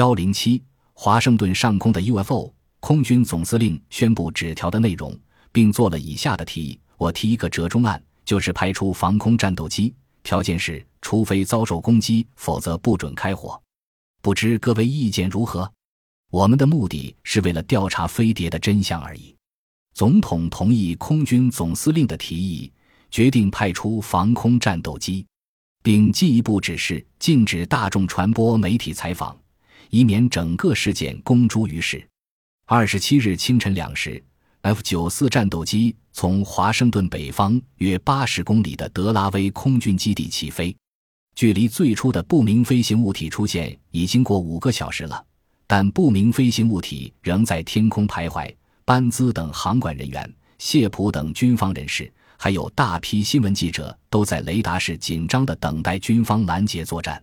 幺零七，华盛顿上空的 UFO，空军总司令宣布纸条的内容，并做了以下的提议：我提一个折中案，就是派出防空战斗机，条件是除非遭受攻击，否则不准开火。不知各位意见如何？我们的目的是为了调查飞碟的真相而已。总统同意空军总司令的提议，决定派出防空战斗机，并进一步指示禁止大众传播媒体采访。以免整个事件公诸于世。二十七日清晨两时，F 九四战斗机从华盛顿北方约八十公里的德拉威空军基地起飞，距离最初的不明飞行物体出现已经过五个小时了，但不明飞行物体仍在天空徘徊。班兹等航管人员、谢普等军方人士，还有大批新闻记者，都在雷达室紧张地等待军方拦截作战。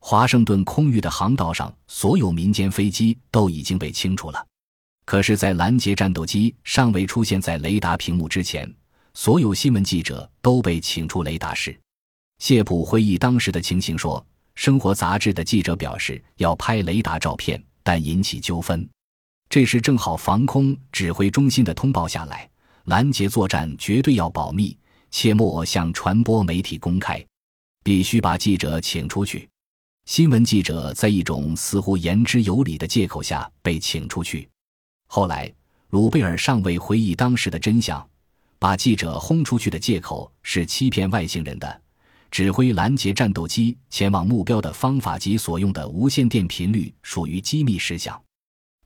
华盛顿空域的航道上，所有民间飞机都已经被清除了。可是，在拦截战斗机尚未出现在雷达屏幕之前，所有新闻记者都被请出雷达室。谢普回忆当时的情形说：“生活杂志的记者表示要拍雷达照片，但引起纠纷。这时正好防空指挥中心的通报下来，拦截作战绝对要保密，切莫向传播媒体公开，必须把记者请出去。”新闻记者在一种似乎言之有理的借口下被请出去。后来，鲁贝尔尚未回忆当时的真相：把记者轰出去的借口是欺骗外星人的，指挥拦截战斗机前往目标的方法及所用的无线电频率属于机密事项。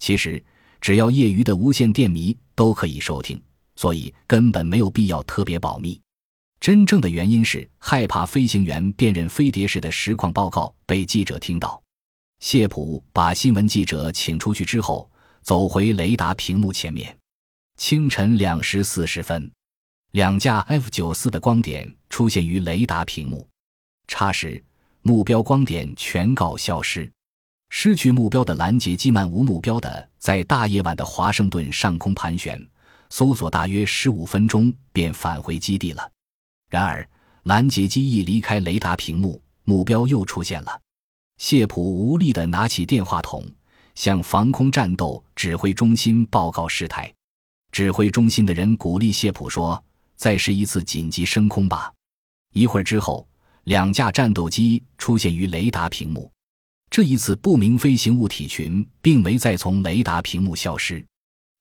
其实，只要业余的无线电迷都可以收听，所以根本没有必要特别保密。真正的原因是害怕飞行员辨认飞碟时的实况报告被记者听到。谢普把新闻记者请出去之后，走回雷达屏幕前面。清晨两时四十分，两架 F 九四的光点出现于雷达屏幕。差时，目标光点全告消失。失去目标的拦截机漫无目标的在大夜晚的华盛顿上空盘旋，搜索大约十五分钟便返回基地了。然而，拦截机一离开雷达屏幕，目标又出现了。谢普无力地拿起电话筒，向防空战斗指挥中心报告事态。指挥中心的人鼓励谢普说：“再试一次紧急升空吧。”一会儿之后，两架战斗机出现于雷达屏幕。这一次，不明飞行物体群并没再从雷达屏幕消失。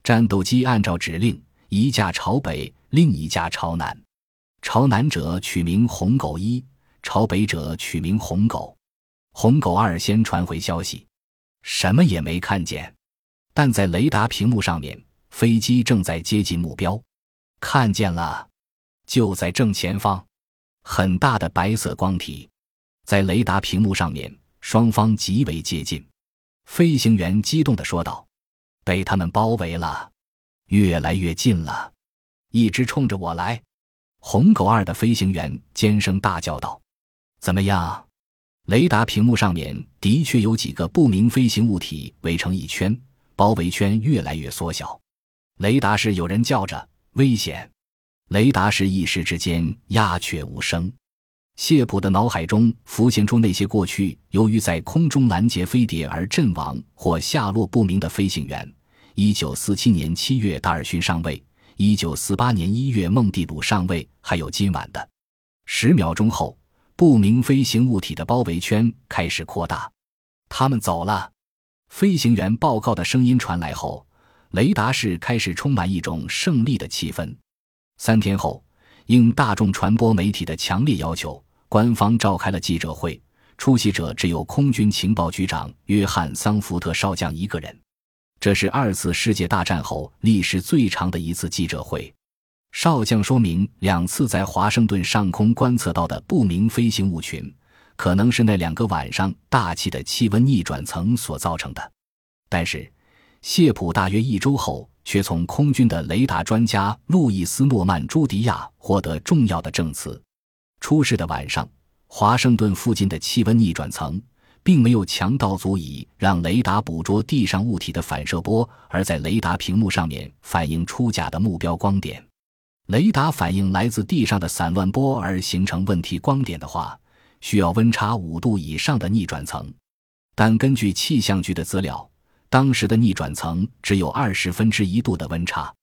战斗机按照指令，一架朝北，另一架朝南。朝南者取名红狗一，朝北者取名红狗。红狗二先传回消息，什么也没看见，但在雷达屏幕上面，飞机正在接近目标。看见了，就在正前方，很大的白色光体，在雷达屏幕上面，双方极为接近。飞行员激动地说道：“被他们包围了，越来越近了，一直冲着我来。”红狗二的飞行员尖声大叫道：“怎么样？雷达屏幕上面的确有几个不明飞行物体围成一圈，包围圈越来越缩小。”雷达室有人叫着：“危险！”雷达室一时之间鸦雀无声。谢普的脑海中浮现出那些过去由于在空中拦截飞碟而阵亡或下落不明的飞行员：一九四七年七月，达尔逊上尉。一九四八年一月，孟蒂鲁上尉，还有今晚的。十秒钟后，不明飞行物体的包围圈开始扩大。他们走了。飞行员报告的声音传来后，雷达室开始充满一种胜利的气氛。三天后，应大众传播媒体的强烈要求，官方召开了记者会。出席者只有空军情报局长约翰·桑福特少将一个人。这是二次世界大战后历时最长的一次记者会。少将说明，两次在华盛顿上空观测到的不明飞行物群，可能是那两个晚上大气的气温逆转层所造成的。但是，谢普大约一周后，却从空军的雷达专家路易斯·诺曼·朱迪亚获得重要的证词：出事的晚上，华盛顿附近的气温逆转层。并没有强到足以让雷达捕捉地上物体的反射波，而在雷达屏幕上面反映出假的目标光点。雷达反映来自地上的散乱波而形成问题光点的话，需要温差五度以上的逆转层。但根据气象局的资料，当时的逆转层只有二十分之一度的温差。